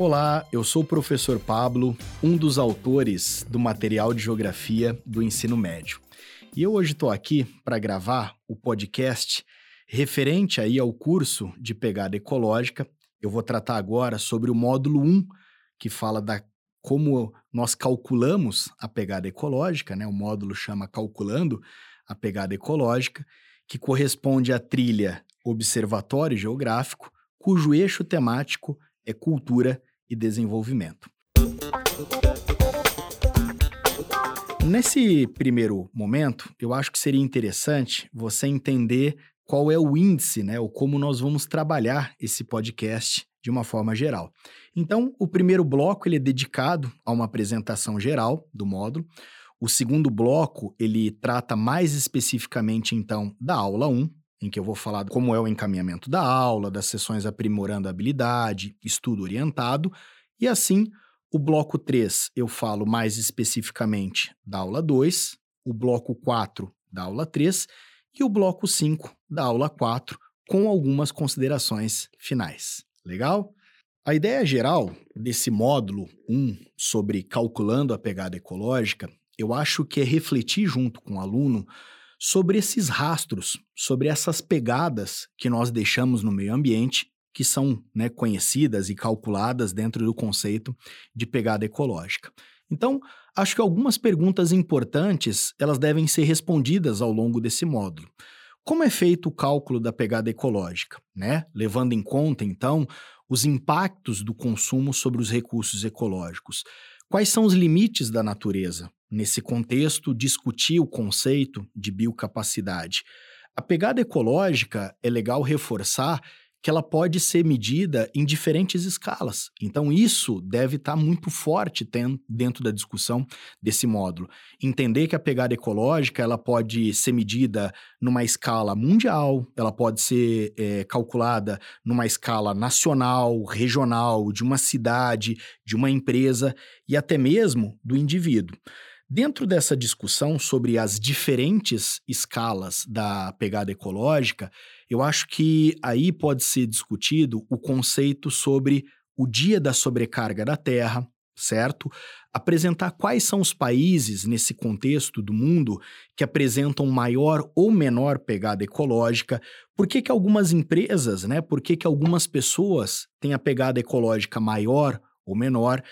Olá, eu sou o professor Pablo, um dos autores do material de geografia do ensino médio. E eu hoje estou aqui para gravar o podcast referente aí ao curso de pegada ecológica. Eu vou tratar agora sobre o módulo 1, que fala da como nós calculamos a pegada ecológica, né? O módulo chama Calculando a Pegada Ecológica, que corresponde à trilha Observatório Geográfico, cujo eixo temático é cultura e desenvolvimento. Nesse primeiro momento, eu acho que seria interessante você entender qual é o índice, né, ou como nós vamos trabalhar esse podcast de uma forma geral. Então, o primeiro bloco ele é dedicado a uma apresentação geral do módulo. O segundo bloco, ele trata mais especificamente então da aula 1, em que eu vou falar como é o encaminhamento da aula, das sessões aprimorando a habilidade, estudo orientado, e assim, o bloco 3 eu falo mais especificamente da aula 2, o bloco 4 da aula 3 e o bloco 5 da aula 4, com algumas considerações finais. Legal? A ideia geral desse módulo 1 sobre calculando a pegada ecológica, eu acho que é refletir junto com o aluno sobre esses rastros, sobre essas pegadas que nós deixamos no meio ambiente, que são né, conhecidas e calculadas dentro do conceito de pegada ecológica. Então, acho que algumas perguntas importantes elas devem ser respondidas ao longo desse módulo. Como é feito o cálculo da pegada ecológica, né? Levando em conta, então, os impactos do consumo sobre os recursos ecológicos. Quais são os limites da natureza? Nesse contexto, discutir o conceito de biocapacidade. A pegada ecológica é legal reforçar que ela pode ser medida em diferentes escalas. Então, isso deve estar tá muito forte dentro da discussão desse módulo. Entender que a pegada ecológica ela pode ser medida numa escala mundial, ela pode ser é, calculada numa escala nacional, regional, de uma cidade, de uma empresa e até mesmo do indivíduo. Dentro dessa discussão sobre as diferentes escalas da pegada ecológica, eu acho que aí pode ser discutido o conceito sobre o dia da sobrecarga da Terra, certo? Apresentar quais são os países nesse contexto do mundo que apresentam maior ou menor pegada ecológica, por que, que algumas empresas, né, por que, que algumas pessoas têm a pegada ecológica maior ou menor,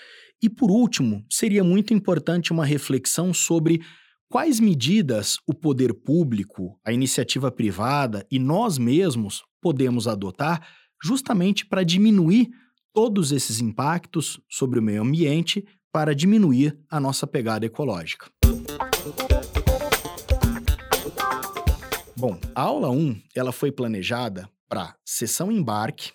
e por último, seria muito importante uma reflexão sobre quais medidas o poder público, a iniciativa privada e nós mesmos podemos adotar justamente para diminuir todos esses impactos sobre o meio ambiente para diminuir a nossa pegada ecológica. Bom, a aula 1 ela foi planejada para sessão embarque,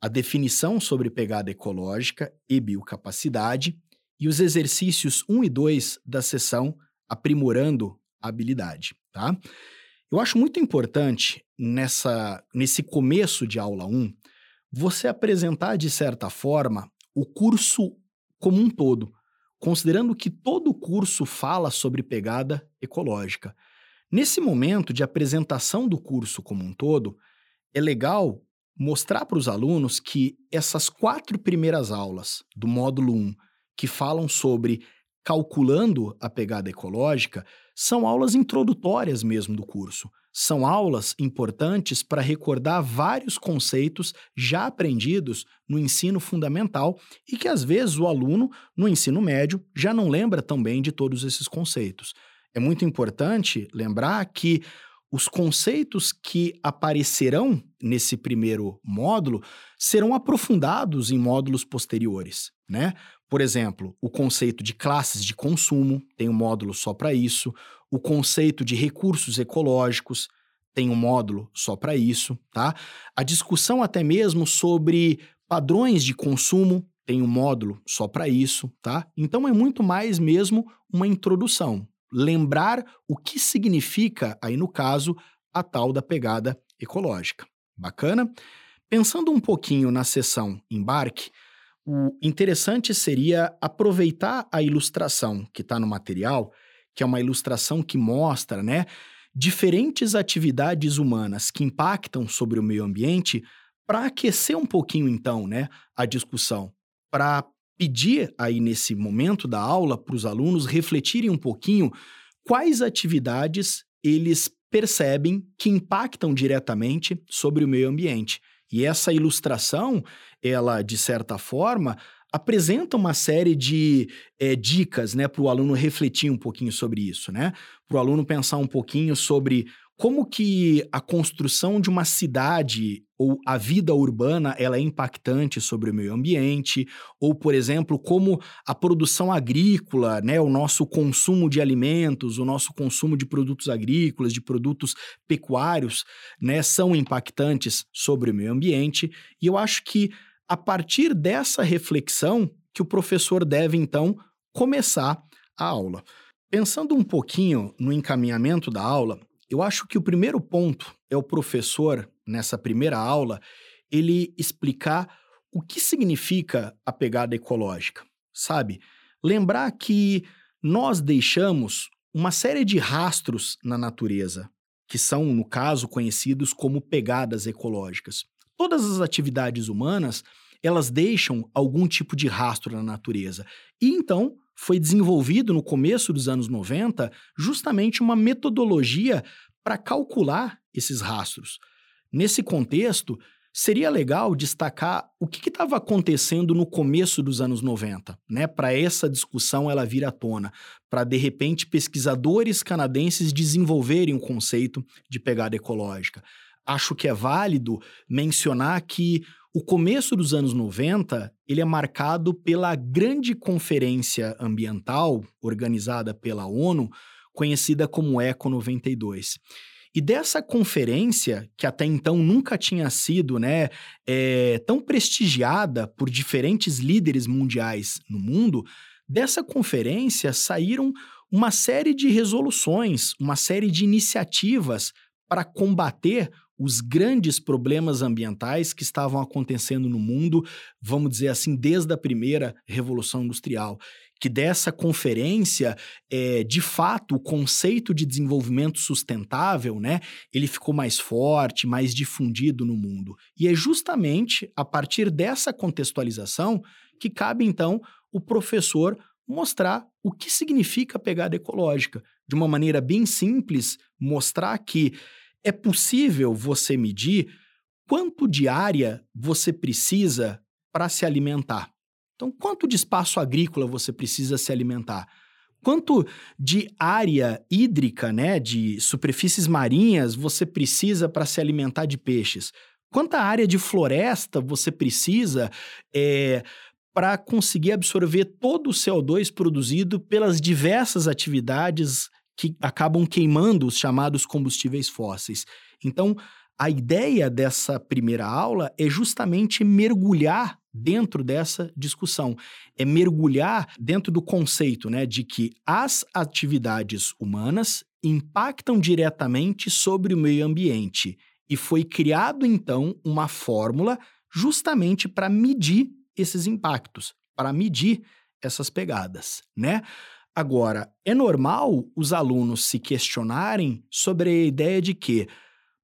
a definição sobre pegada ecológica e biocapacidade e os exercícios 1 e 2 da sessão aprimorando a habilidade, tá? Eu acho muito importante nessa nesse começo de aula 1 você apresentar de certa forma o curso como um todo, considerando que todo o curso fala sobre pegada ecológica. Nesse momento de apresentação do curso como um todo, é legal mostrar para os alunos que essas quatro primeiras aulas do módulo 1, que falam sobre calculando a pegada ecológica, são aulas introdutórias mesmo do curso. São aulas importantes para recordar vários conceitos já aprendidos no ensino fundamental e que às vezes o aluno no ensino médio já não lembra tão bem de todos esses conceitos. É muito importante lembrar que os conceitos que aparecerão nesse primeiro módulo serão aprofundados em módulos posteriores, né? Por exemplo, o conceito de classes de consumo tem um módulo só para isso, o conceito de recursos ecológicos tem um módulo só para isso, tá? A discussão até mesmo sobre padrões de consumo tem um módulo só para isso, tá? Então é muito mais mesmo uma introdução, lembrar o que significa, aí no caso, a tal da pegada ecológica. Bacana? Pensando um pouquinho na sessão embarque, o interessante seria aproveitar a ilustração que está no material, que é uma ilustração que mostra, né, diferentes atividades humanas que impactam sobre o meio ambiente, para aquecer um pouquinho então, né, a discussão. para pedir aí nesse momento da aula para os alunos refletirem um pouquinho quais atividades eles percebem que impactam diretamente sobre o meio ambiente. E essa ilustração, ela, de certa forma, apresenta uma série de é, dicas né, para o aluno refletir um pouquinho sobre isso, né? Para o aluno pensar um pouquinho sobre como que a construção de uma cidade ou a vida urbana ela é impactante sobre o meio ambiente, ou, por exemplo, como a produção agrícola, né, o nosso consumo de alimentos, o nosso consumo de produtos agrícolas, de produtos pecuários, né, são impactantes sobre o meio ambiente. E eu acho que a partir dessa reflexão que o professor deve então começar a aula. Pensando um pouquinho no encaminhamento da aula, eu acho que o primeiro ponto é o professor, nessa primeira aula, ele explicar o que significa a pegada ecológica, sabe? Lembrar que nós deixamos uma série de rastros na natureza, que são, no caso, conhecidos como pegadas ecológicas. Todas as atividades humanas, elas deixam algum tipo de rastro na natureza. E então, foi desenvolvido no começo dos anos 90 justamente uma metodologia para calcular esses rastros. Nesse contexto, seria legal destacar o que estava acontecendo no começo dos anos 90, né? Para essa discussão ela vir à tona, para de repente pesquisadores canadenses desenvolverem o conceito de pegada ecológica. Acho que é válido mencionar que o começo dos anos 90, ele é marcado pela grande conferência ambiental organizada pela ONU, conhecida como Eco 92. E dessa conferência, que até então nunca tinha sido né, é, tão prestigiada por diferentes líderes mundiais no mundo, dessa conferência saíram uma série de resoluções, uma série de iniciativas para combater os grandes problemas ambientais que estavam acontecendo no mundo, vamos dizer assim, desde a primeira Revolução Industrial. Que dessa conferência, é, de fato, o conceito de desenvolvimento sustentável, né, ele ficou mais forte, mais difundido no mundo. E é justamente a partir dessa contextualização que cabe, então, o professor mostrar o que significa pegada ecológica. De uma maneira bem simples, mostrar que é possível você medir quanto de área você precisa para se alimentar. Então, quanto de espaço agrícola você precisa se alimentar? Quanto de área hídrica, né, de superfícies marinhas você precisa para se alimentar de peixes? Quanta área de floresta você precisa é, para conseguir absorver todo o CO2 produzido pelas diversas atividades que acabam queimando os chamados combustíveis fósseis. Então, a ideia dessa primeira aula é justamente mergulhar dentro dessa discussão, é mergulhar dentro do conceito, né, de que as atividades humanas impactam diretamente sobre o meio ambiente e foi criado então uma fórmula justamente para medir esses impactos, para medir essas pegadas, né? Agora, é normal os alunos se questionarem sobre a ideia de que,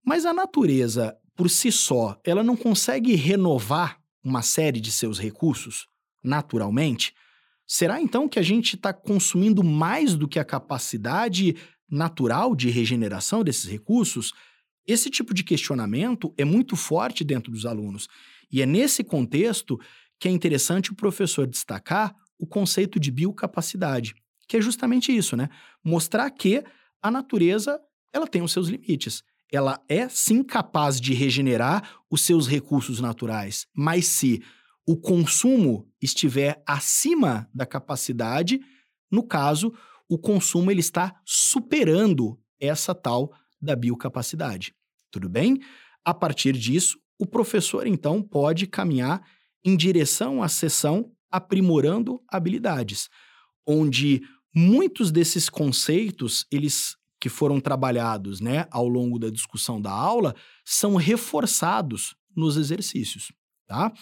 mas a natureza, por si só, ela não consegue renovar uma série de seus recursos naturalmente? Será então que a gente está consumindo mais do que a capacidade natural de regeneração desses recursos? Esse tipo de questionamento é muito forte dentro dos alunos. E é nesse contexto que é interessante o professor destacar o conceito de biocapacidade que é justamente isso, né? Mostrar que a natureza ela tem os seus limites. Ela é sim capaz de regenerar os seus recursos naturais, mas se o consumo estiver acima da capacidade, no caso, o consumo ele está superando essa tal da biocapacidade. Tudo bem? A partir disso, o professor então pode caminhar em direção à sessão aprimorando habilidades, onde Muitos desses conceitos, eles que foram trabalhados, né, ao longo da discussão da aula, são reforçados nos exercícios, tá?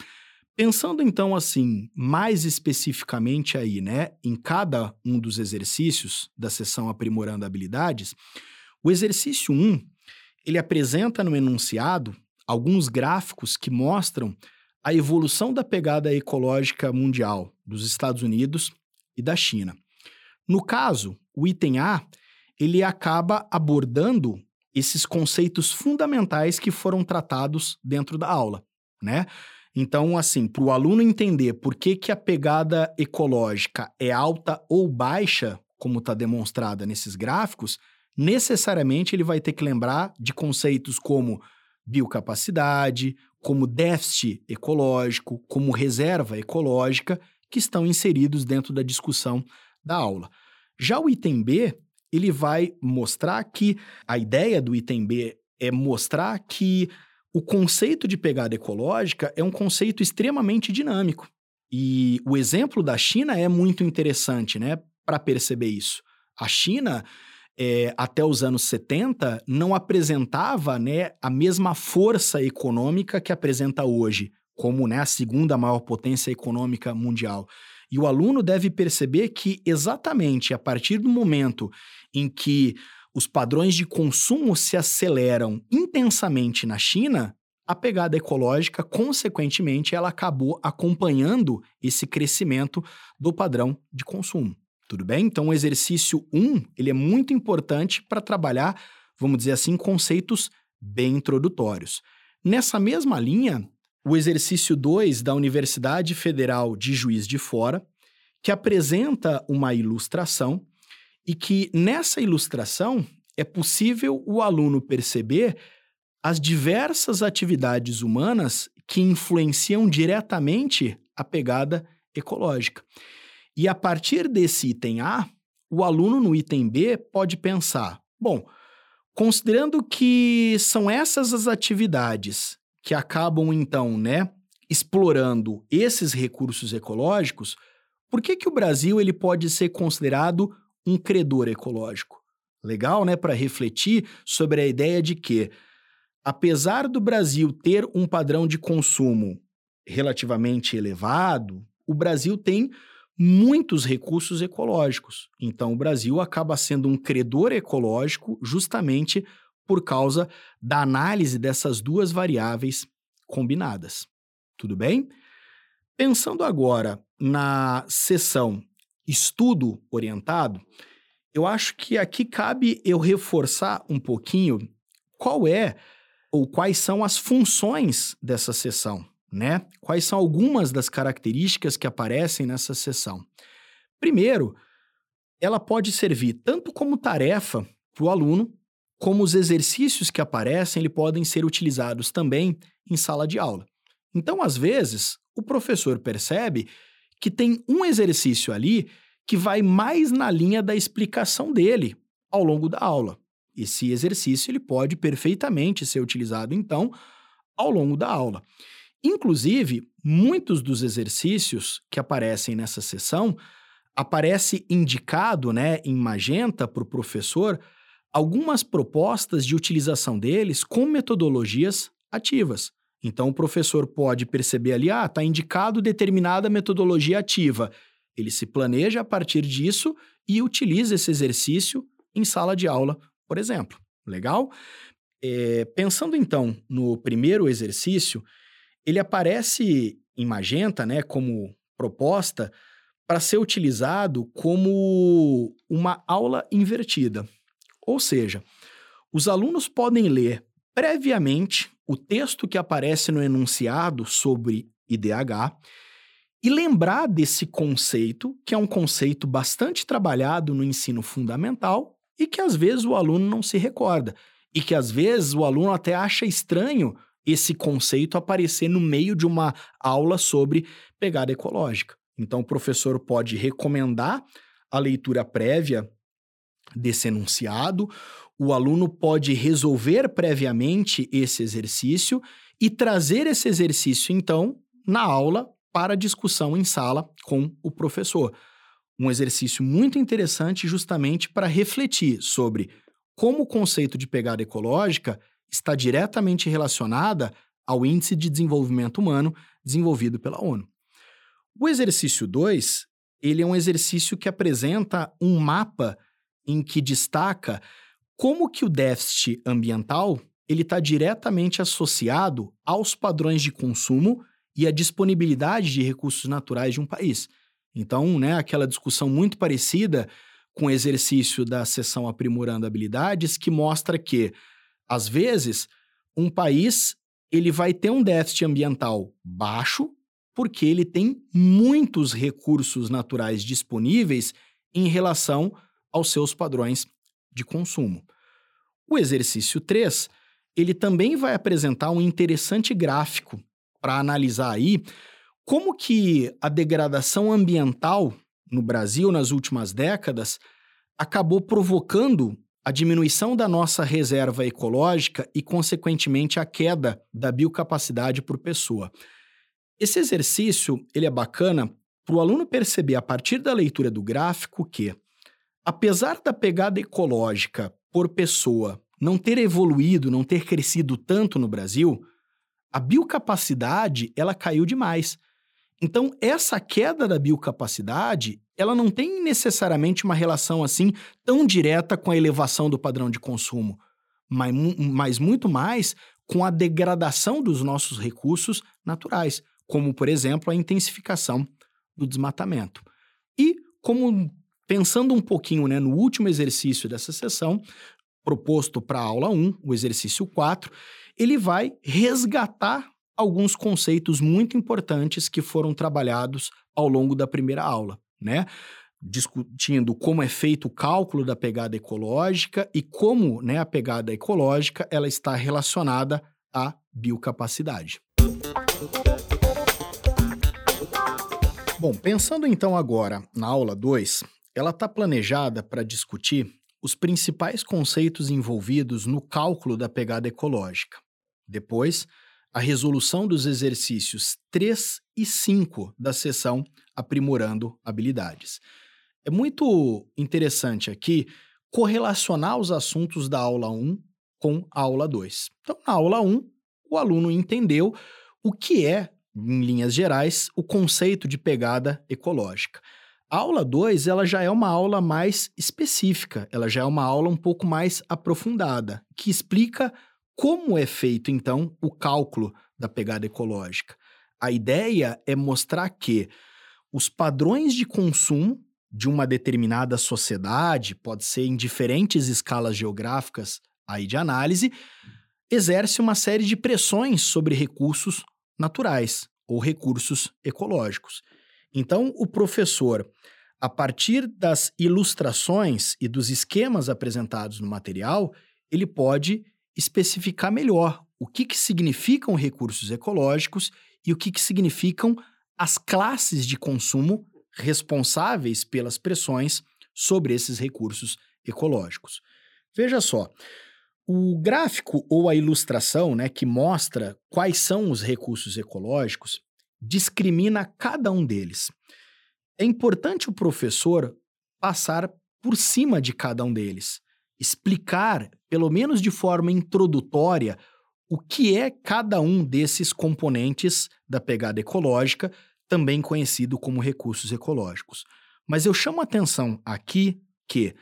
Pensando então assim, mais especificamente aí, né, em cada um dos exercícios da sessão aprimorando habilidades, o exercício 1, ele apresenta no enunciado alguns gráficos que mostram a evolução da pegada ecológica mundial dos Estados Unidos e da China. No caso, o item A, ele acaba abordando esses conceitos fundamentais que foram tratados dentro da aula, né? Então, assim, para o aluno entender por que, que a pegada ecológica é alta ou baixa, como está demonstrada nesses gráficos, necessariamente ele vai ter que lembrar de conceitos como biocapacidade, como déficit ecológico, como reserva ecológica, que estão inseridos dentro da discussão da aula. Já o item B, ele vai mostrar que a ideia do item B é mostrar que o conceito de pegada ecológica é um conceito extremamente dinâmico. E o exemplo da China é muito interessante, né, para perceber isso. A China, é, até os anos 70, não apresentava né, a mesma força econômica que apresenta hoje, como né, a segunda maior potência econômica mundial. E o aluno deve perceber que, exatamente a partir do momento em que os padrões de consumo se aceleram intensamente na China, a pegada ecológica, consequentemente, ela acabou acompanhando esse crescimento do padrão de consumo. Tudo bem? Então, o exercício 1, ele é muito importante para trabalhar, vamos dizer assim, conceitos bem introdutórios. Nessa mesma linha, o exercício 2 da Universidade Federal de Juiz de Fora, que apresenta uma ilustração e que nessa ilustração é possível o aluno perceber as diversas atividades humanas que influenciam diretamente a pegada ecológica. E a partir desse item A, o aluno no item B pode pensar: bom, considerando que são essas as atividades que acabam então, né, explorando esses recursos ecológicos, por que que o Brasil ele pode ser considerado um credor ecológico? Legal, né, para refletir sobre a ideia de que apesar do Brasil ter um padrão de consumo relativamente elevado, o Brasil tem muitos recursos ecológicos. Então, o Brasil acaba sendo um credor ecológico justamente por causa da análise dessas duas variáveis combinadas. Tudo bem? Pensando agora na seção estudo orientado, eu acho que aqui cabe eu reforçar um pouquinho qual é ou quais são as funções dessa seção, né? Quais são algumas das características que aparecem nessa seção? Primeiro, ela pode servir tanto como tarefa para o aluno como os exercícios que aparecem, ele podem ser utilizados também em sala de aula. Então, às vezes, o professor percebe que tem um exercício ali que vai mais na linha da explicação dele ao longo da aula. Esse exercício ele pode perfeitamente ser utilizado então ao longo da aula. Inclusive, muitos dos exercícios que aparecem nessa sessão aparece indicado, né, em magenta para o professor algumas propostas de utilização deles com metodologias ativas. Então, o professor pode perceber ali, ah, está indicado determinada metodologia ativa. Ele se planeja a partir disso e utiliza esse exercício em sala de aula, por exemplo. Legal? É, pensando então no primeiro exercício, ele aparece em magenta, né, como proposta para ser utilizado como uma aula invertida. Ou seja, os alunos podem ler previamente o texto que aparece no enunciado sobre IDH e lembrar desse conceito, que é um conceito bastante trabalhado no ensino fundamental e que às vezes o aluno não se recorda, e que às vezes o aluno até acha estranho esse conceito aparecer no meio de uma aula sobre pegada ecológica. Então, o professor pode recomendar a leitura prévia desse enunciado, o aluno pode resolver previamente esse exercício e trazer esse exercício, então, na aula para discussão em sala com o professor. Um exercício muito interessante justamente para refletir sobre como o conceito de pegada ecológica está diretamente relacionada ao Índice de Desenvolvimento Humano desenvolvido pela ONU. O exercício 2, ele é um exercício que apresenta um mapa em que destaca como que o déficit ambiental ele está diretamente associado aos padrões de consumo e a disponibilidade de recursos naturais de um país. Então, né, aquela discussão muito parecida com o exercício da sessão aprimorando habilidades que mostra que às vezes um país ele vai ter um déficit ambiental baixo porque ele tem muitos recursos naturais disponíveis em relação aos seus padrões de consumo. O exercício 3, ele também vai apresentar um interessante gráfico para analisar aí como que a degradação ambiental no Brasil nas últimas décadas acabou provocando a diminuição da nossa reserva ecológica e, consequentemente, a queda da biocapacidade por pessoa. Esse exercício ele é bacana para o aluno perceber, a partir da leitura do gráfico, que, apesar da pegada ecológica por pessoa não ter evoluído, não ter crescido tanto no Brasil, a biocapacidade ela caiu demais. Então, essa queda da biocapacidade, ela não tem necessariamente uma relação assim tão direta com a elevação do padrão de consumo, mas, mas muito mais com a degradação dos nossos recursos naturais, como, por exemplo, a intensificação do desmatamento. E como pensando um pouquinho né, no último exercício dessa sessão, proposto para a aula 1, o exercício 4, ele vai resgatar alguns conceitos muito importantes que foram trabalhados ao longo da primeira aula, né? Discutindo como é feito o cálculo da pegada ecológica e como né, a pegada ecológica ela está relacionada à biocapacidade. Bom, pensando então agora na aula 2, ela está planejada para discutir os principais conceitos envolvidos no cálculo da pegada ecológica. Depois, a resolução dos exercícios 3 e 5 da sessão Aprimorando Habilidades. É muito interessante aqui correlacionar os assuntos da aula 1 com a aula 2. Então, na aula 1, o aluno entendeu o que é, em linhas gerais, o conceito de pegada ecológica. A aula 2, ela já é uma aula mais específica, ela já é uma aula um pouco mais aprofundada, que explica como é feito então o cálculo da pegada ecológica. A ideia é mostrar que os padrões de consumo de uma determinada sociedade, pode ser em diferentes escalas geográficas aí de análise, exerce uma série de pressões sobre recursos naturais ou recursos ecológicos. Então, o professor, a partir das ilustrações e dos esquemas apresentados no material, ele pode especificar melhor o que, que significam recursos ecológicos e o que, que significam as classes de consumo responsáveis pelas pressões sobre esses recursos ecológicos. Veja só, o gráfico ou a ilustração né, que mostra quais são os recursos ecológicos discrimina cada um deles. É importante o professor passar por cima de cada um deles, explicar, pelo menos de forma introdutória, o que é cada um desses componentes da pegada ecológica, também conhecido como recursos ecológicos. Mas eu chamo a atenção aqui que,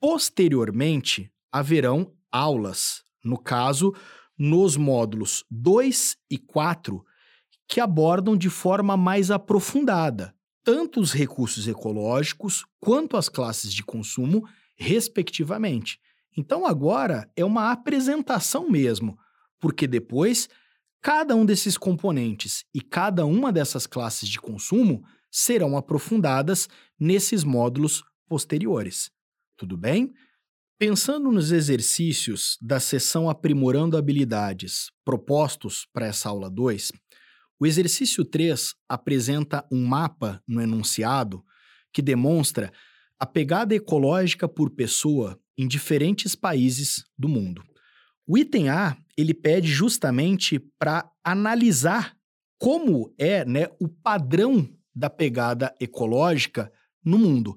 posteriormente, haverão aulas, no caso, nos módulos 2 e 4, que abordam de forma mais aprofundada tanto os recursos ecológicos quanto as classes de consumo, respectivamente. Então agora é uma apresentação mesmo, porque depois cada um desses componentes e cada uma dessas classes de consumo serão aprofundadas nesses módulos posteriores. Tudo bem? Pensando nos exercícios da sessão Aprimorando Habilidades propostos para essa aula 2, o exercício 3 apresenta um mapa no enunciado que demonstra a pegada ecológica por pessoa em diferentes países do mundo. O item A, ele pede justamente para analisar como é né, o padrão da pegada ecológica no mundo.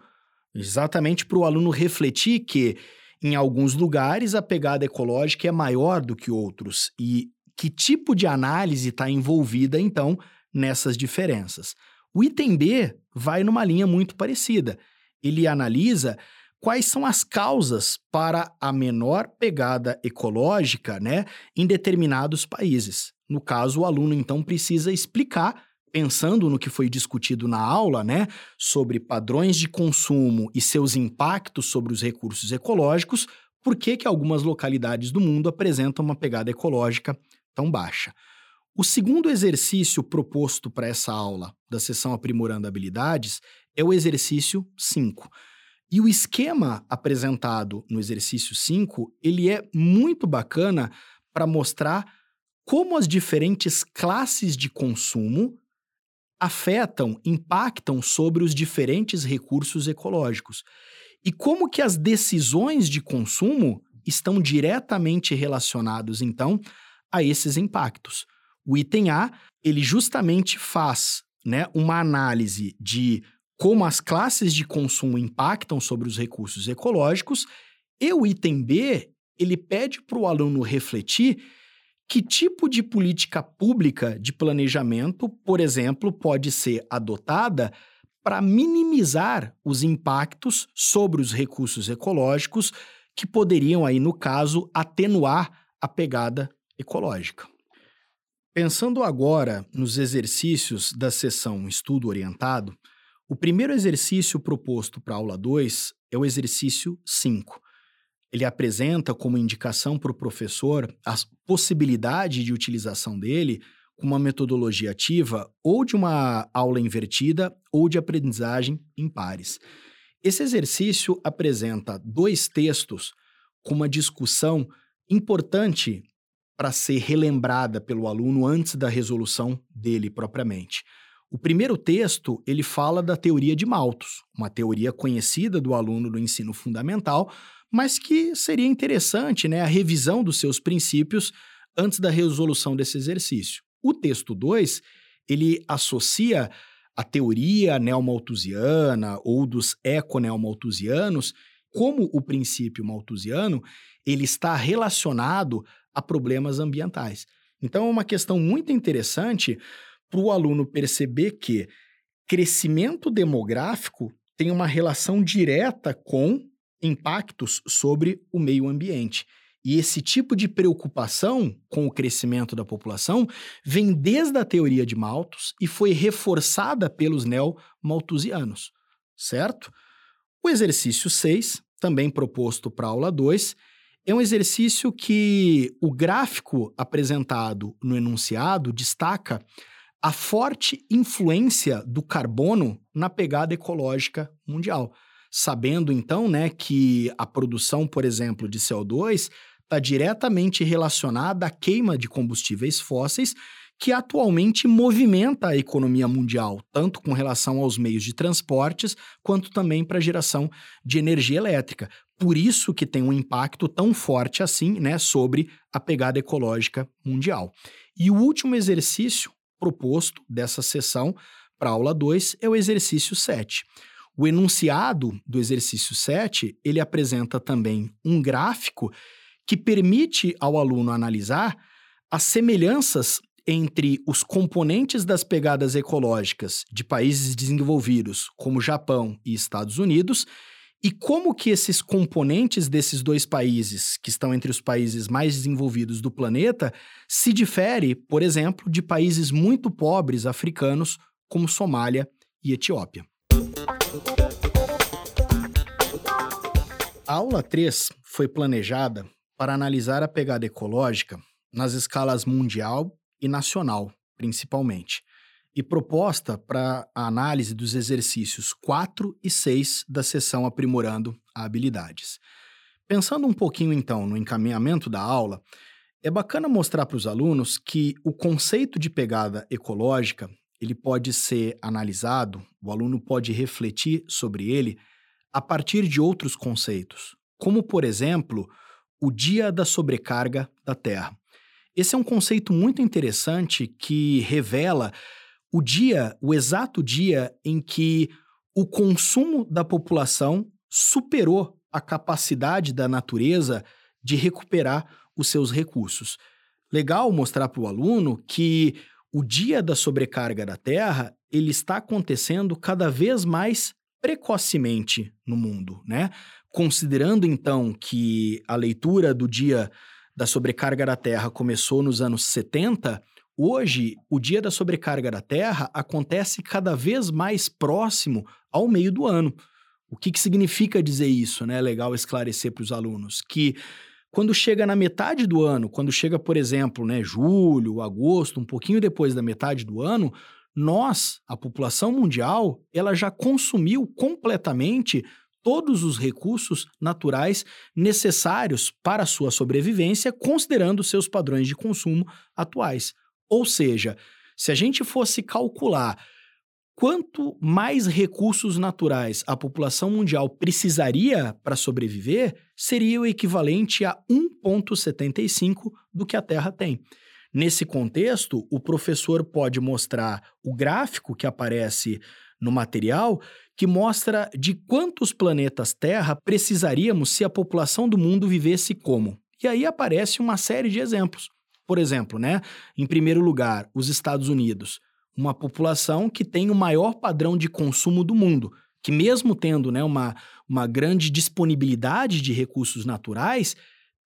Exatamente para o aluno refletir que, em alguns lugares, a pegada ecológica é maior do que outros e que tipo de análise está envolvida, então, nessas diferenças. O item B vai numa linha muito parecida. Ele analisa quais são as causas para a menor pegada ecológica né, em determinados países. No caso, o aluno então precisa explicar pensando no que foi discutido na aula, né, sobre padrões de consumo e seus impactos sobre os recursos ecológicos, por que, que algumas localidades do mundo apresentam uma pegada ecológica tão baixa. O segundo exercício proposto para essa aula da sessão Aprimorando Habilidades é o exercício 5. E o esquema apresentado no exercício 5, ele é muito bacana para mostrar como as diferentes classes de consumo afetam, impactam sobre os diferentes recursos ecológicos. E como que as decisões de consumo estão diretamente relacionados então a esses impactos. O item A, ele justamente faz, né, uma análise de como as classes de consumo impactam sobre os recursos ecológicos, e o item B, ele pede para o aluno refletir que tipo de política pública de planejamento, por exemplo, pode ser adotada para minimizar os impactos sobre os recursos ecológicos que poderiam aí no caso atenuar a pegada ecológica. Pensando agora nos exercícios da sessão Estudo Orientado, o primeiro exercício proposto para a aula 2 é o exercício 5, ele apresenta como indicação para o professor a possibilidade de utilização dele com uma metodologia ativa ou de uma aula invertida ou de aprendizagem em pares. Esse exercício apresenta dois textos com uma discussão importante para ser relembrada pelo aluno antes da resolução dele propriamente. O primeiro texto, ele fala da teoria de Malthus, uma teoria conhecida do aluno do ensino fundamental, mas que seria interessante né, a revisão dos seus princípios antes da resolução desse exercício. O texto 2, ele associa a teoria neomalthusiana ou dos econeomalthusianos como o princípio malthusiano, ele está relacionado a problemas ambientais. Então é uma questão muito interessante para o aluno perceber que crescimento demográfico tem uma relação direta com impactos sobre o meio ambiente. E esse tipo de preocupação com o crescimento da população vem desde a teoria de Malthus e foi reforçada pelos neo-malthusianos, certo? O exercício 6, também proposto para a aula 2, é um exercício que o gráfico apresentado no enunciado destaca a forte influência do carbono na pegada ecológica mundial sabendo então, né, que a produção, por exemplo, de CO2 está diretamente relacionada à queima de combustíveis fósseis que atualmente movimenta a economia mundial, tanto com relação aos meios de transportes, quanto também para a geração de energia elétrica. Por isso que tem um impacto tão forte assim, né, sobre a pegada ecológica mundial. E o último exercício proposto dessa sessão para aula 2 é o exercício 7. O enunciado do exercício 7, ele apresenta também um gráfico que permite ao aluno analisar as semelhanças entre os componentes das pegadas ecológicas de países desenvolvidos, como Japão e Estados Unidos, e como que esses componentes desses dois países, que estão entre os países mais desenvolvidos do planeta, se difere, por exemplo, de países muito pobres africanos, como Somália e Etiópia. A aula 3 foi planejada para analisar a pegada ecológica nas escalas mundial e nacional, principalmente, e proposta para a análise dos exercícios 4 e 6 da sessão Aprimorando Habilidades. Pensando um pouquinho então no encaminhamento da aula, é bacana mostrar para os alunos que o conceito de pegada ecológica ele pode ser analisado, o aluno pode refletir sobre ele a partir de outros conceitos, como, por exemplo, o dia da sobrecarga da Terra. Esse é um conceito muito interessante que revela o dia, o exato dia em que o consumo da população superou a capacidade da natureza de recuperar os seus recursos. Legal mostrar para o aluno que o dia da sobrecarga da Terra ele está acontecendo cada vez mais precocemente no mundo, né? Considerando então que a leitura do dia da sobrecarga da Terra começou nos anos 70, Hoje, o dia da sobrecarga da Terra acontece cada vez mais próximo ao meio do ano. O que, que significa dizer isso? Né? É legal esclarecer para os alunos que quando chega na metade do ano, quando chega, por exemplo, né, julho, agosto, um pouquinho depois da metade do ano, nós, a população mundial, ela já consumiu completamente todos os recursos naturais necessários para a sua sobrevivência, considerando seus padrões de consumo atuais. Ou seja, se a gente fosse calcular quanto mais recursos naturais a população mundial precisaria para sobreviver, seria o equivalente a 1,75 do que a Terra tem. Nesse contexto, o professor pode mostrar o gráfico que aparece no material que mostra de quantos planetas Terra precisaríamos se a população do mundo vivesse como. E aí aparece uma série de exemplos. Por exemplo, né, em primeiro lugar, os Estados Unidos uma população que tem o maior padrão de consumo do mundo, que mesmo tendo né, uma, uma grande disponibilidade de recursos naturais,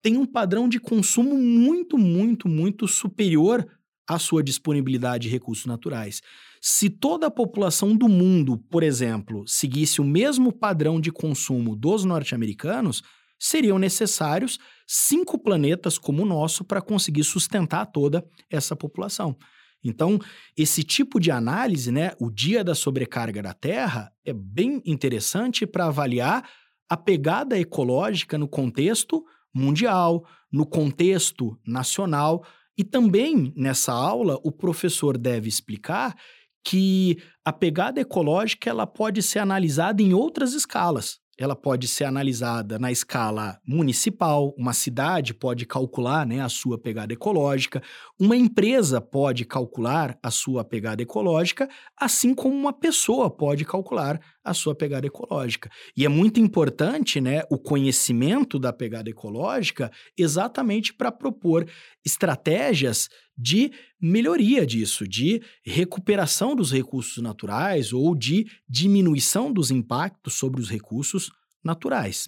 tem um padrão de consumo muito, muito, muito superior à sua disponibilidade de recursos naturais. Se toda a população do mundo, por exemplo, seguisse o mesmo padrão de consumo dos norte-americanos, seriam necessários cinco planetas como o nosso para conseguir sustentar toda essa população. Então, esse tipo de análise, né, o dia da sobrecarga da Terra, é bem interessante para avaliar a pegada ecológica no contexto mundial, no contexto nacional. E também nessa aula, o professor deve explicar que a pegada ecológica ela pode ser analisada em outras escalas ela pode ser analisada na escala municipal, uma cidade pode calcular né, a sua pegada ecológica, uma empresa pode calcular a sua pegada ecológica, assim como uma pessoa pode calcular a sua pegada ecológica. E é muito importante né, o conhecimento da pegada ecológica exatamente para propor estratégias de melhoria disso, de recuperação dos recursos naturais ou de diminuição dos impactos sobre os recursos naturais.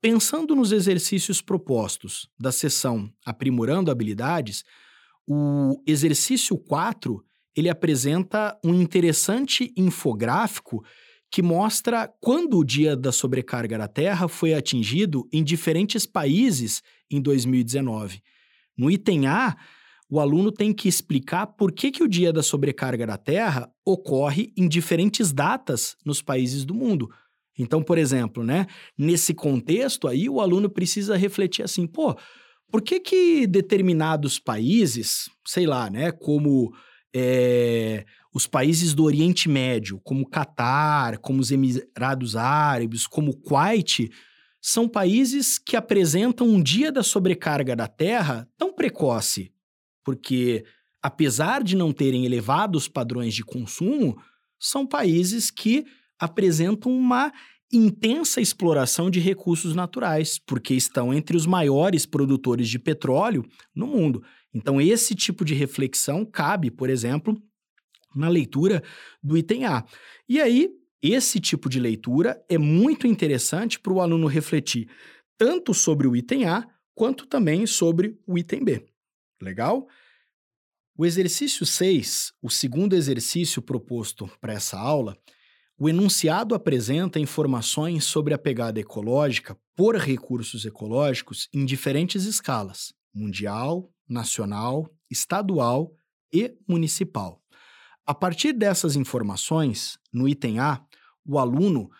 Pensando nos exercícios propostos da sessão Aprimorando Habilidades, o exercício 4 ele apresenta um interessante infográfico que mostra quando o dia da sobrecarga da Terra foi atingido em diferentes países em 2019. No item A, o aluno tem que explicar por que, que o dia da sobrecarga da Terra ocorre em diferentes datas nos países do mundo. Então, por exemplo, né, nesse contexto aí, o aluno precisa refletir assim, pô, por que que determinados países, sei lá, né, como é, os países do Oriente Médio, como Catar, como os Emirados Árabes, como o Kuwait, são países que apresentam um dia da sobrecarga da Terra tão precoce, porque, apesar de não terem elevados padrões de consumo, são países que apresentam uma intensa exploração de recursos naturais, porque estão entre os maiores produtores de petróleo no mundo. Então, esse tipo de reflexão cabe, por exemplo, na leitura do item A. E aí, esse tipo de leitura é muito interessante para o aluno refletir tanto sobre o item A quanto também sobre o item B. Legal? O exercício 6, o segundo exercício proposto para essa aula, o enunciado apresenta informações sobre a pegada ecológica por recursos ecológicos em diferentes escalas: mundial, nacional, estadual e municipal. A partir dessas informações, no item A, o aluno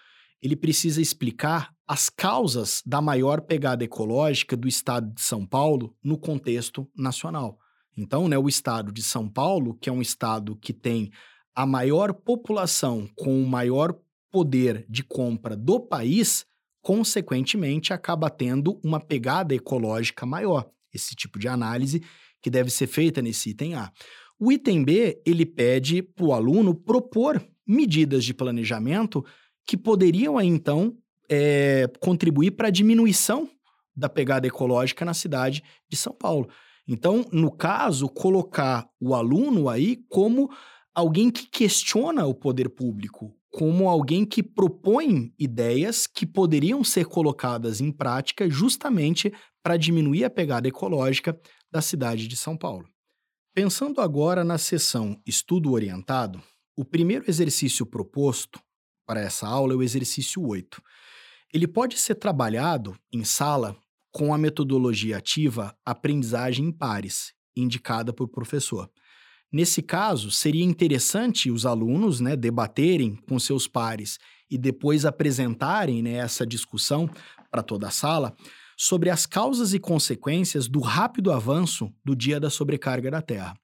ele precisa explicar as causas da maior pegada ecológica do estado de São Paulo no contexto nacional. Então, né, o estado de São Paulo, que é um estado que tem a maior população com o maior poder de compra do país, consequentemente acaba tendo uma pegada ecológica maior. Esse tipo de análise que deve ser feita nesse item A. O item B, ele pede para o aluno propor medidas de planejamento que poderiam então é, contribuir para a diminuição da pegada ecológica na cidade de São Paulo. Então, no caso, colocar o aluno aí como alguém que questiona o poder público, como alguém que propõe ideias que poderiam ser colocadas em prática justamente para diminuir a pegada ecológica da cidade de São Paulo. Pensando agora na sessão Estudo Orientado, o primeiro exercício proposto para essa aula é o exercício 8. Ele pode ser trabalhado em sala com a metodologia ativa aprendizagem em pares, indicada por professor. Nesse caso, seria interessante os alunos né, debaterem com seus pares e depois apresentarem né, essa discussão para toda a sala sobre as causas e consequências do rápido avanço do dia da sobrecarga da Terra.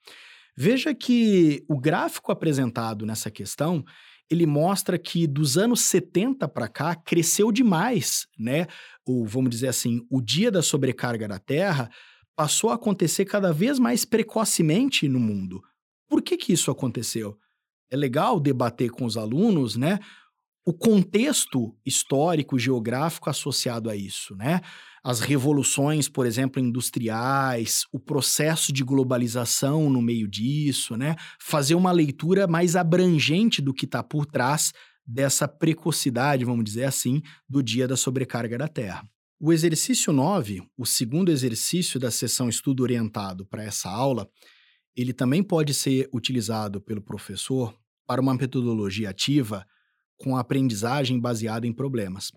Veja que o gráfico apresentado nessa questão, ele mostra que dos anos 70 para cá cresceu demais, né? Ou vamos dizer assim, o dia da sobrecarga da Terra passou a acontecer cada vez mais precocemente no mundo. Por que que isso aconteceu? É legal debater com os alunos, né? O contexto histórico, geográfico associado a isso, né? As revoluções, por exemplo, industriais, o processo de globalização no meio disso, né? Fazer uma leitura mais abrangente do que está por trás dessa precocidade, vamos dizer assim, do dia da sobrecarga da Terra. O exercício 9, o segundo exercício da sessão estudo orientado para essa aula, ele também pode ser utilizado pelo professor para uma metodologia ativa com aprendizagem baseada em problemas.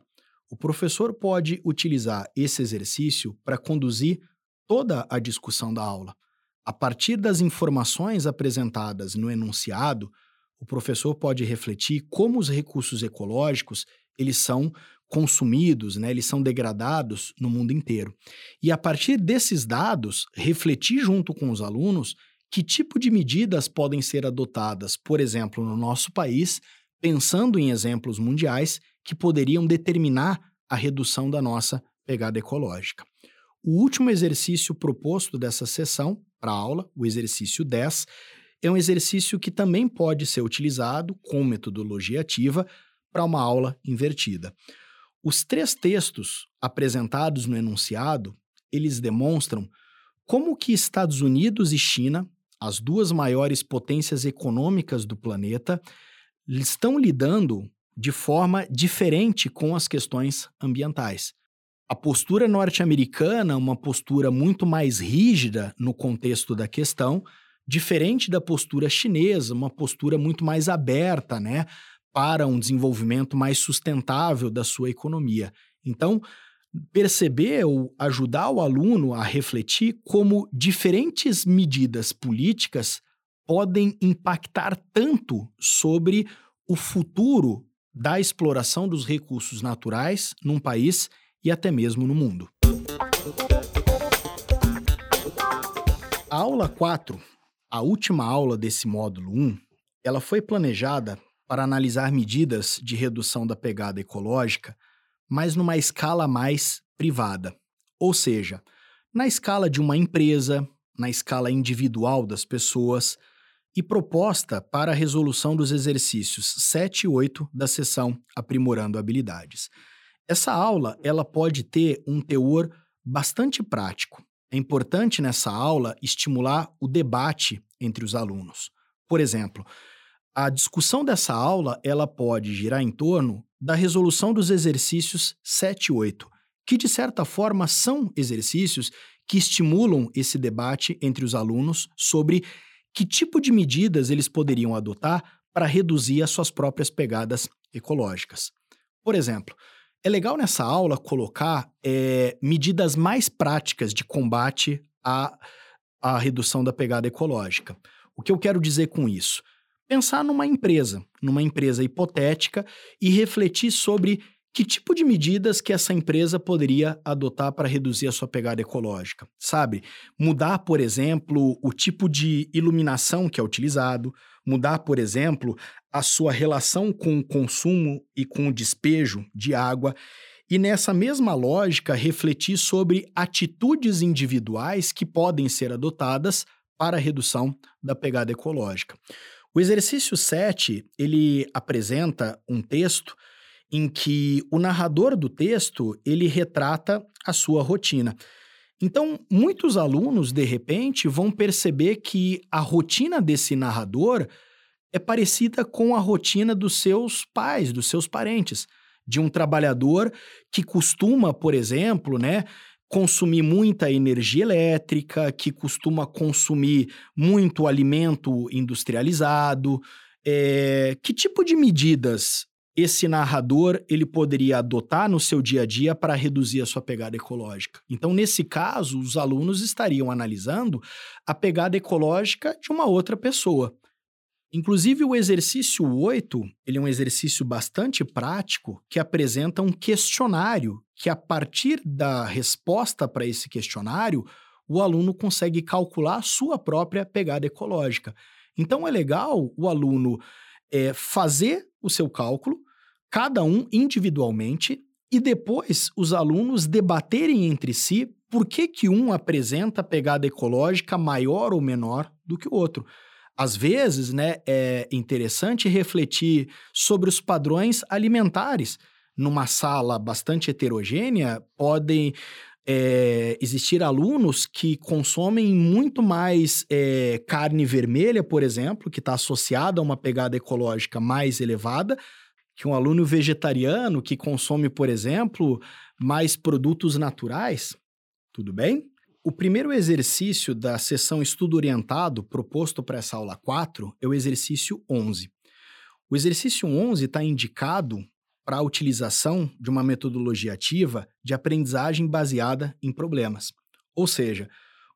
O professor pode utilizar esse exercício para conduzir toda a discussão da aula. A partir das informações apresentadas no enunciado, o professor pode refletir como os recursos ecológicos eles são consumidos, né, eles são degradados no mundo inteiro. E a partir desses dados, refletir junto com os alunos que tipo de medidas podem ser adotadas, por exemplo, no nosso país, pensando em exemplos mundiais que poderiam determinar a redução da nossa pegada ecológica. O último exercício proposto dessa sessão para aula, o exercício 10, é um exercício que também pode ser utilizado com metodologia ativa para uma aula invertida. Os três textos apresentados no enunciado, eles demonstram como que Estados Unidos e China, as duas maiores potências econômicas do planeta, estão lidando de forma diferente com as questões ambientais. A postura norte-americana, uma postura muito mais rígida no contexto da questão, diferente da postura chinesa, uma postura muito mais aberta, né, para um desenvolvimento mais sustentável da sua economia. Então, perceber ou ajudar o aluno a refletir como diferentes medidas políticas podem impactar tanto sobre o futuro da exploração dos recursos naturais num país e até mesmo no mundo. A aula 4, a última aula desse módulo 1, ela foi planejada para analisar medidas de redução da pegada ecológica, mas numa escala mais privada. Ou seja, na escala de uma empresa, na escala individual das pessoas, e proposta para a resolução dos exercícios 7 e 8 da sessão Aprimorando Habilidades. Essa aula ela pode ter um teor bastante prático. É importante nessa aula estimular o debate entre os alunos. Por exemplo, a discussão dessa aula ela pode girar em torno da resolução dos exercícios 7 e 8, que de certa forma são exercícios que estimulam esse debate entre os alunos sobre que tipo de medidas eles poderiam adotar para reduzir as suas próprias pegadas ecológicas. Por exemplo, é legal nessa aula colocar é, medidas mais práticas de combate à, à redução da pegada ecológica. O que eu quero dizer com isso? Pensar numa empresa, numa empresa hipotética e refletir sobre que tipo de medidas que essa empresa poderia adotar para reduzir a sua pegada ecológica? Sabe? Mudar, por exemplo, o tipo de iluminação que é utilizado, mudar, por exemplo, a sua relação com o consumo e com o despejo de água. E nessa mesma lógica, refletir sobre atitudes individuais que podem ser adotadas para a redução da pegada ecológica. O exercício 7, ele apresenta um texto em que o narrador do texto ele retrata a sua rotina. Então, muitos alunos, de repente, vão perceber que a rotina desse narrador é parecida com a rotina dos seus pais, dos seus parentes, de um trabalhador que costuma, por exemplo, né, consumir muita energia elétrica, que costuma consumir muito alimento industrializado. É, que tipo de medidas esse narrador ele poderia adotar no seu dia a dia para reduzir a sua pegada ecológica. Então, nesse caso, os alunos estariam analisando a pegada ecológica de uma outra pessoa. Inclusive, o exercício 8, ele é um exercício bastante prático que apresenta um questionário que, a partir da resposta para esse questionário, o aluno consegue calcular a sua própria pegada ecológica. Então, é legal o aluno é, fazer o seu cálculo, cada um individualmente, e depois os alunos debaterem entre si por que, que um apresenta pegada ecológica maior ou menor do que o outro. Às vezes, né, é interessante refletir sobre os padrões alimentares. Numa sala bastante heterogênea, podem é, existir alunos que consomem muito mais é, carne vermelha, por exemplo, que está associada a uma pegada ecológica mais elevada, que um aluno vegetariano que consome, por exemplo, mais produtos naturais. Tudo bem? O primeiro exercício da sessão estudo orientado proposto para essa aula 4 é o exercício 11. O exercício 11 está indicado para a utilização de uma metodologia ativa de aprendizagem baseada em problemas. Ou seja,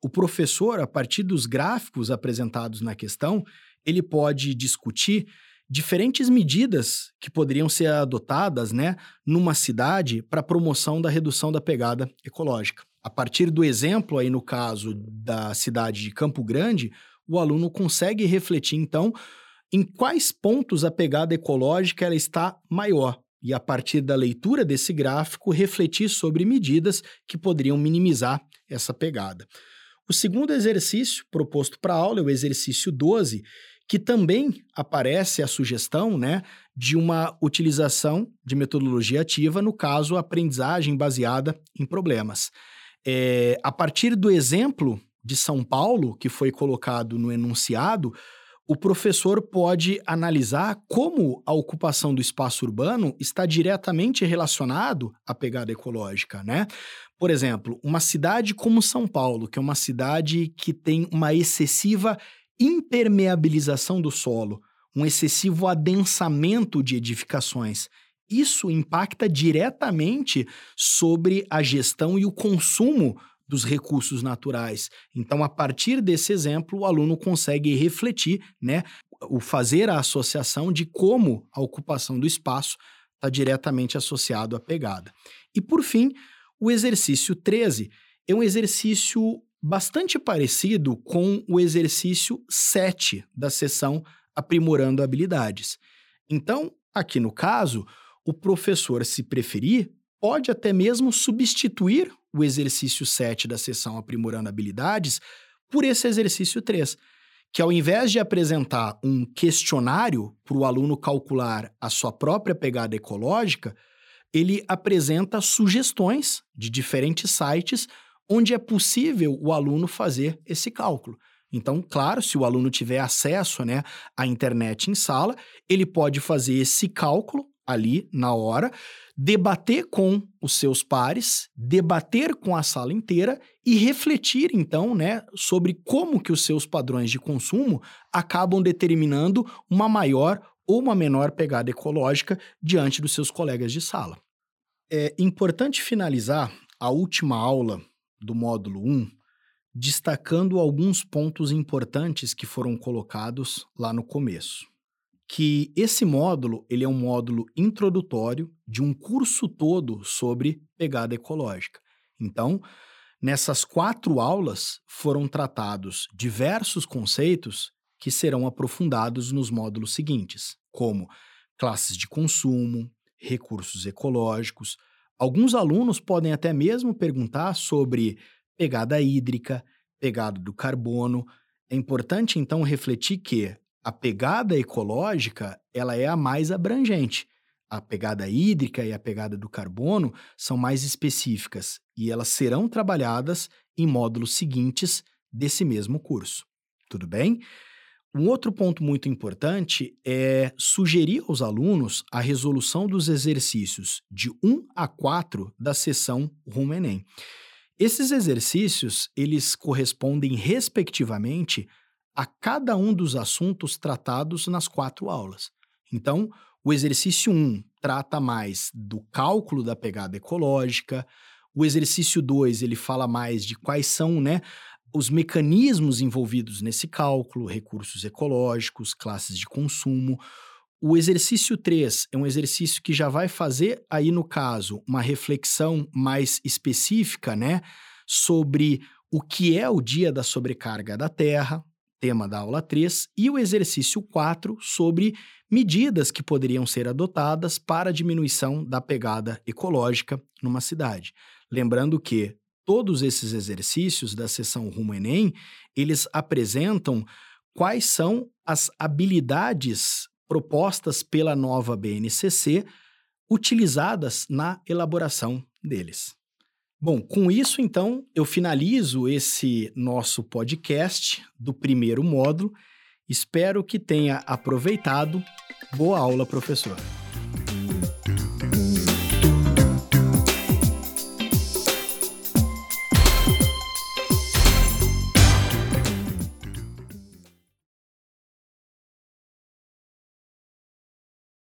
o professor, a partir dos gráficos apresentados na questão, ele pode discutir diferentes medidas que poderiam ser adotadas, né, numa cidade para promoção da redução da pegada ecológica. A partir do exemplo aí no caso da cidade de Campo Grande, o aluno consegue refletir então em quais pontos a pegada ecológica ela está maior e a partir da leitura desse gráfico refletir sobre medidas que poderiam minimizar essa pegada. O segundo exercício proposto para a aula é o exercício 12, que também aparece a sugestão né, de uma utilização de metodologia ativa, no caso, aprendizagem baseada em problemas. É, a partir do exemplo de São Paulo, que foi colocado no enunciado, o professor pode analisar como a ocupação do espaço urbano está diretamente relacionado à pegada ecológica, né? Por exemplo, uma cidade como São Paulo, que é uma cidade que tem uma excessiva impermeabilização do solo, um excessivo adensamento de edificações. Isso impacta diretamente sobre a gestão e o consumo dos recursos naturais. Então, a partir desse exemplo, o aluno consegue refletir, né, o fazer a associação de como a ocupação do espaço está diretamente associado à pegada. E por fim, o exercício 13 é um exercício bastante parecido com o exercício 7 da sessão Aprimorando Habilidades. Então, aqui no caso, o professor, se preferir, pode até mesmo substituir o exercício 7 da sessão Aprimorando Habilidades por esse exercício 3, que ao invés de apresentar um questionário para o aluno calcular a sua própria pegada ecológica, ele apresenta sugestões de diferentes sites onde é possível o aluno fazer esse cálculo. Então, claro, se o aluno tiver acesso né, à internet em sala, ele pode fazer esse cálculo ali na hora, debater com os seus pares, debater com a sala inteira e refletir então, né, sobre como que os seus padrões de consumo acabam determinando uma maior ou uma menor pegada ecológica diante dos seus colegas de sala. É importante finalizar a última aula do módulo 1 destacando alguns pontos importantes que foram colocados lá no começo que esse módulo ele é um módulo introdutório de um curso todo sobre pegada ecológica. Então, nessas quatro aulas foram tratados diversos conceitos que serão aprofundados nos módulos seguintes, como classes de consumo, recursos ecológicos. Alguns alunos podem até mesmo perguntar sobre pegada hídrica, pegada do carbono. É importante então refletir que a pegada ecológica ela é a mais abrangente. A pegada hídrica e a pegada do carbono são mais específicas e elas serão trabalhadas em módulos seguintes desse mesmo curso. Tudo bem? Um outro ponto muito importante é sugerir aos alunos a resolução dos exercícios de 1 a 4 da sessão Rumo Enem. Esses exercícios, eles correspondem respectivamente a cada um dos assuntos tratados nas quatro aulas. Então, o exercício 1 trata mais do cálculo da pegada ecológica, o exercício 2 ele fala mais de quais são, né, os mecanismos envolvidos nesse cálculo, recursos ecológicos, classes de consumo. O exercício 3 é um exercício que já vai fazer aí no caso uma reflexão mais específica, né, sobre o que é o dia da sobrecarga da Terra, tema da aula 3, e o exercício 4 sobre medidas que poderiam ser adotadas para diminuição da pegada ecológica numa cidade. Lembrando que todos esses exercícios da sessão Rumo Enem, eles apresentam quais são as habilidades propostas pela nova BNCC utilizadas na elaboração deles. Bom, com isso, então, eu finalizo esse nosso podcast do primeiro módulo. Espero que tenha aproveitado. Boa aula, professor.